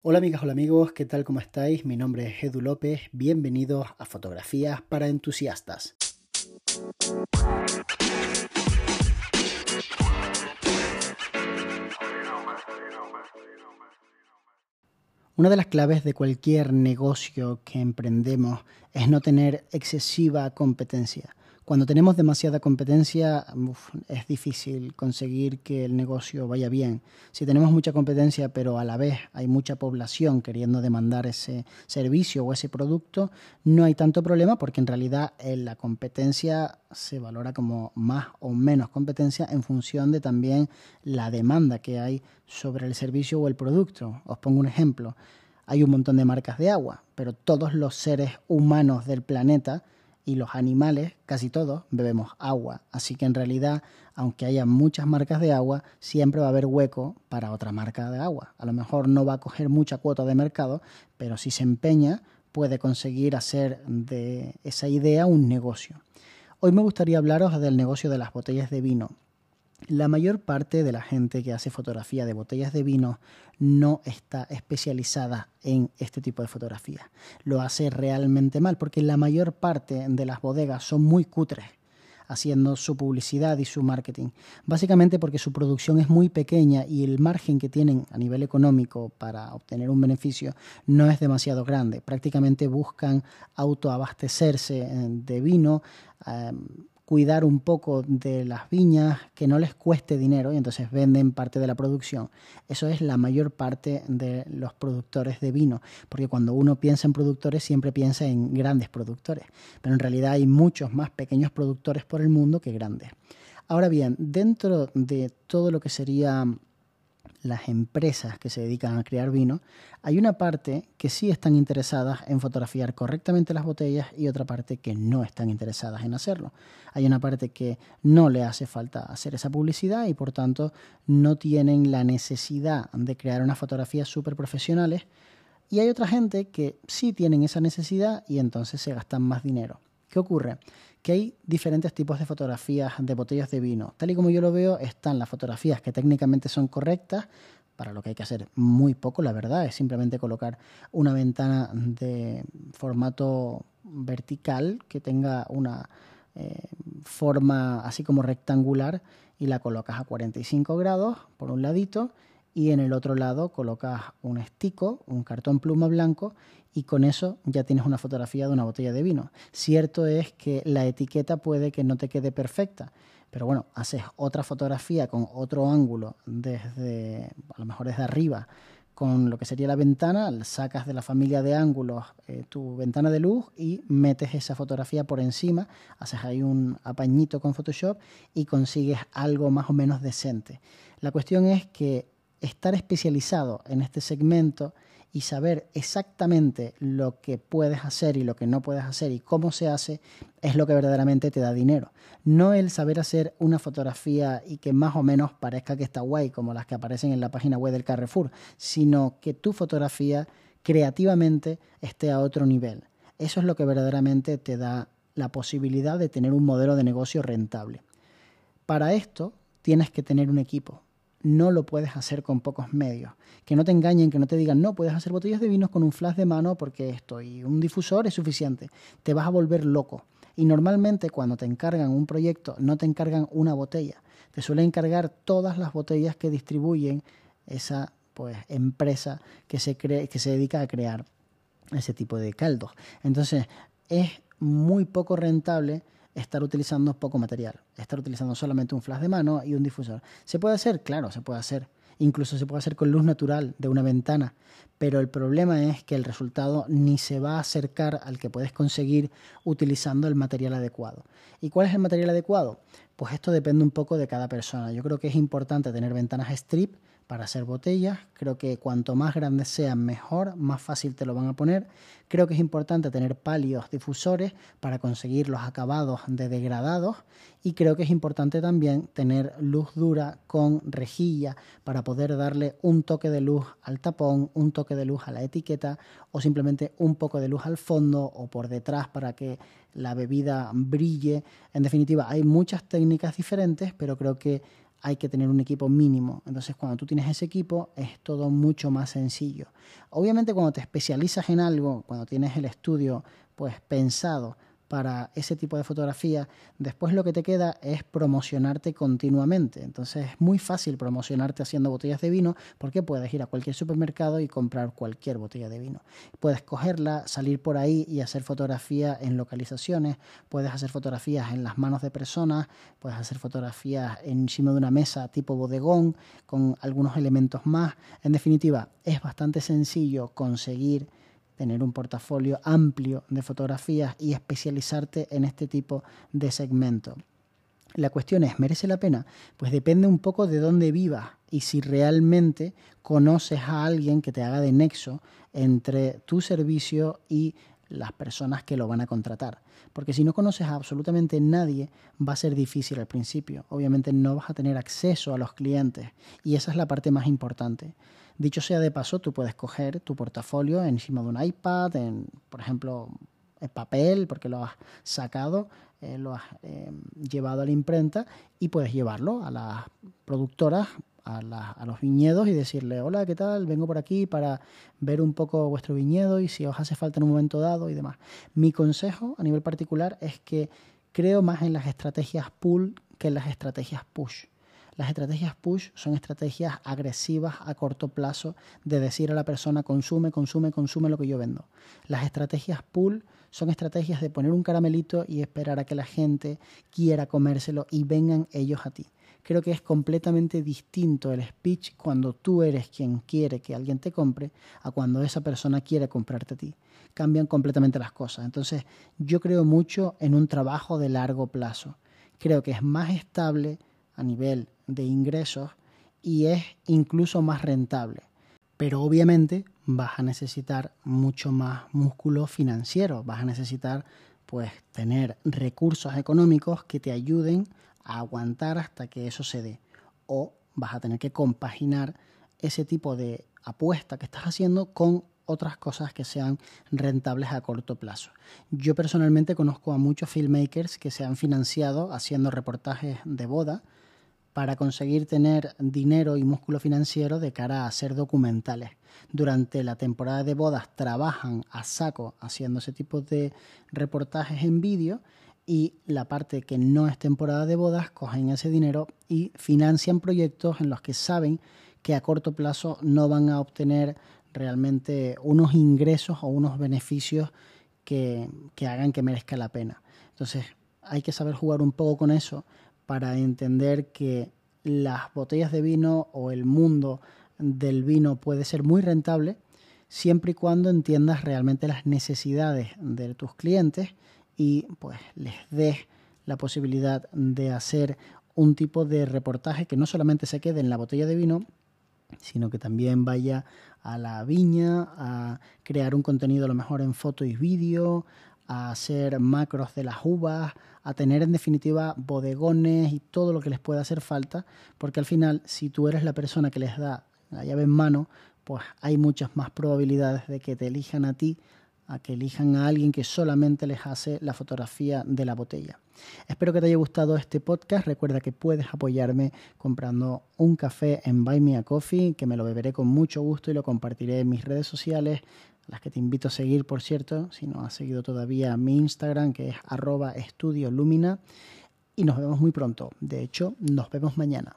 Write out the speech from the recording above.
Hola amigas, hola amigos, ¿qué tal? ¿Cómo estáis? Mi nombre es Edu López, bienvenidos a Fotografías para Entusiastas. Una de las claves de cualquier negocio que emprendemos es no tener excesiva competencia. Cuando tenemos demasiada competencia es difícil conseguir que el negocio vaya bien. Si tenemos mucha competencia pero a la vez hay mucha población queriendo demandar ese servicio o ese producto, no hay tanto problema porque en realidad eh, la competencia se valora como más o menos competencia en función de también la demanda que hay sobre el servicio o el producto. Os pongo un ejemplo. Hay un montón de marcas de agua, pero todos los seres humanos del planeta y los animales, casi todos, bebemos agua. Así que en realidad, aunque haya muchas marcas de agua, siempre va a haber hueco para otra marca de agua. A lo mejor no va a coger mucha cuota de mercado, pero si se empeña, puede conseguir hacer de esa idea un negocio. Hoy me gustaría hablaros del negocio de las botellas de vino. La mayor parte de la gente que hace fotografía de botellas de vino no está especializada en este tipo de fotografía. Lo hace realmente mal porque la mayor parte de las bodegas son muy cutres haciendo su publicidad y su marketing. Básicamente porque su producción es muy pequeña y el margen que tienen a nivel económico para obtener un beneficio no es demasiado grande. Prácticamente buscan autoabastecerse eh, de vino. Eh, cuidar un poco de las viñas, que no les cueste dinero y entonces venden parte de la producción. Eso es la mayor parte de los productores de vino, porque cuando uno piensa en productores siempre piensa en grandes productores, pero en realidad hay muchos más pequeños productores por el mundo que grandes. Ahora bien, dentro de todo lo que sería las empresas que se dedican a crear vino, hay una parte que sí están interesadas en fotografiar correctamente las botellas y otra parte que no están interesadas en hacerlo. Hay una parte que no le hace falta hacer esa publicidad y por tanto no tienen la necesidad de crear unas fotografías súper profesionales. Y hay otra gente que sí tienen esa necesidad y entonces se gastan más dinero. ¿Qué ocurre? Que hay diferentes tipos de fotografías de botellas de vino. Tal y como yo lo veo, están las fotografías que técnicamente son correctas, para lo que hay que hacer muy poco, la verdad, es simplemente colocar una ventana de formato vertical que tenga una eh, forma así como rectangular y la colocas a 45 grados por un ladito y en el otro lado colocas un estico, un cartón pluma blanco y con eso ya tienes una fotografía de una botella de vino. Cierto es que la etiqueta puede que no te quede perfecta, pero bueno, haces otra fotografía con otro ángulo desde, a lo mejor desde arriba, con lo que sería la ventana, sacas de la familia de ángulos eh, tu ventana de luz y metes esa fotografía por encima, haces ahí un apañito con Photoshop y consigues algo más o menos decente. La cuestión es que estar especializado en este segmento y saber exactamente lo que puedes hacer y lo que no puedes hacer y cómo se hace es lo que verdaderamente te da dinero. No el saber hacer una fotografía y que más o menos parezca que está guay como las que aparecen en la página web del Carrefour, sino que tu fotografía creativamente esté a otro nivel. Eso es lo que verdaderamente te da la posibilidad de tener un modelo de negocio rentable. Para esto tienes que tener un equipo, no lo puedes hacer con pocos medios. Que no te engañen, que no te digan, no, puedes hacer botellas de vinos con un flash de mano porque esto y un difusor es suficiente. Te vas a volver loco. Y normalmente cuando te encargan un proyecto, no te encargan una botella. Te suelen encargar todas las botellas que distribuyen esa pues, empresa que se, cree, que se dedica a crear ese tipo de caldos. Entonces, es muy poco rentable estar utilizando poco material, estar utilizando solamente un flash de mano y un difusor. ¿Se puede hacer? Claro, se puede hacer. Incluso se puede hacer con luz natural de una ventana, pero el problema es que el resultado ni se va a acercar al que puedes conseguir utilizando el material adecuado. ¿Y cuál es el material adecuado? Pues esto depende un poco de cada persona. Yo creo que es importante tener ventanas strip para hacer botellas. Creo que cuanto más grandes sean, mejor, más fácil te lo van a poner. Creo que es importante tener palios difusores para conseguir los acabados de degradados. Y creo que es importante también tener luz dura con rejilla para poder darle un toque de luz al tapón, un toque de luz a la etiqueta o simplemente un poco de luz al fondo o por detrás para que la bebida brille. En definitiva, hay muchas técnicas diferentes, pero creo que hay que tener un equipo mínimo. Entonces, cuando tú tienes ese equipo, es todo mucho más sencillo. Obviamente, cuando te especializas en algo, cuando tienes el estudio pues pensado para ese tipo de fotografía, después lo que te queda es promocionarte continuamente. Entonces es muy fácil promocionarte haciendo botellas de vino porque puedes ir a cualquier supermercado y comprar cualquier botella de vino. Puedes cogerla, salir por ahí y hacer fotografías en localizaciones, puedes hacer fotografías en las manos de personas, puedes hacer fotografías encima de una mesa tipo bodegón con algunos elementos más. En definitiva, es bastante sencillo conseguir tener un portafolio amplio de fotografías y especializarte en este tipo de segmento. La cuestión es, ¿merece la pena? Pues depende un poco de dónde vivas y si realmente conoces a alguien que te haga de nexo entre tu servicio y las personas que lo van a contratar. Porque si no conoces a absolutamente nadie, va a ser difícil al principio. Obviamente no vas a tener acceso a los clientes y esa es la parte más importante. Dicho sea de paso, tú puedes coger tu portafolio encima de un iPad, en, por ejemplo, en papel, porque lo has sacado, eh, lo has eh, llevado a la imprenta y puedes llevarlo a las productoras, a, los viñedos y decirle, hola, ¿qué tal? Vengo por aquí para ver un poco vuestro viñedo y si os hace falta en un momento dado y demás. Mi consejo a nivel particular es que creo más en las estrategias pull que en las estrategias push. Las estrategias push son estrategias agresivas a corto plazo de decir a la persona consume, consume, consume lo que yo vendo. Las estrategias pull son estrategias de poner un caramelito y esperar a que la gente quiera comérselo y vengan ellos a ti. Creo que es completamente distinto el speech cuando tú eres quien quiere que alguien te compre a cuando esa persona quiere comprarte a ti. Cambian completamente las cosas. Entonces yo creo mucho en un trabajo de largo plazo. Creo que es más estable a nivel de ingresos y es incluso más rentable. Pero obviamente vas a necesitar mucho más músculo financiero, vas a necesitar pues tener recursos económicos que te ayuden aguantar hasta que eso se dé. O vas a tener que compaginar ese tipo de apuesta que estás haciendo con otras cosas que sean rentables a corto plazo. Yo personalmente conozco a muchos filmmakers que se han financiado haciendo reportajes de boda, para conseguir tener dinero y músculo financiero de cara a hacer documentales. Durante la temporada de bodas trabajan a saco haciendo ese tipo de reportajes en vídeo y la parte que no es temporada de bodas cogen ese dinero y financian proyectos en los que saben que a corto plazo no van a obtener realmente unos ingresos o unos beneficios que, que hagan que merezca la pena. Entonces hay que saber jugar un poco con eso para entender que las botellas de vino o el mundo del vino puede ser muy rentable siempre y cuando entiendas realmente las necesidades de tus clientes y pues les des la posibilidad de hacer un tipo de reportaje que no solamente se quede en la botella de vino, sino que también vaya a la viña, a crear un contenido a lo mejor en foto y vídeo, a hacer macros de las uvas, a tener en definitiva bodegones y todo lo que les pueda hacer falta, porque al final si tú eres la persona que les da la llave en mano, pues hay muchas más probabilidades de que te elijan a ti a que elijan a alguien que solamente les hace la fotografía de la botella. Espero que te haya gustado este podcast. Recuerda que puedes apoyarme comprando un café en Buy Me a Coffee, que me lo beberé con mucho gusto y lo compartiré en mis redes sociales, las que te invito a seguir, por cierto, si no has seguido todavía mi Instagram, que es arroba estudio lumina. Y nos vemos muy pronto. De hecho, nos vemos mañana.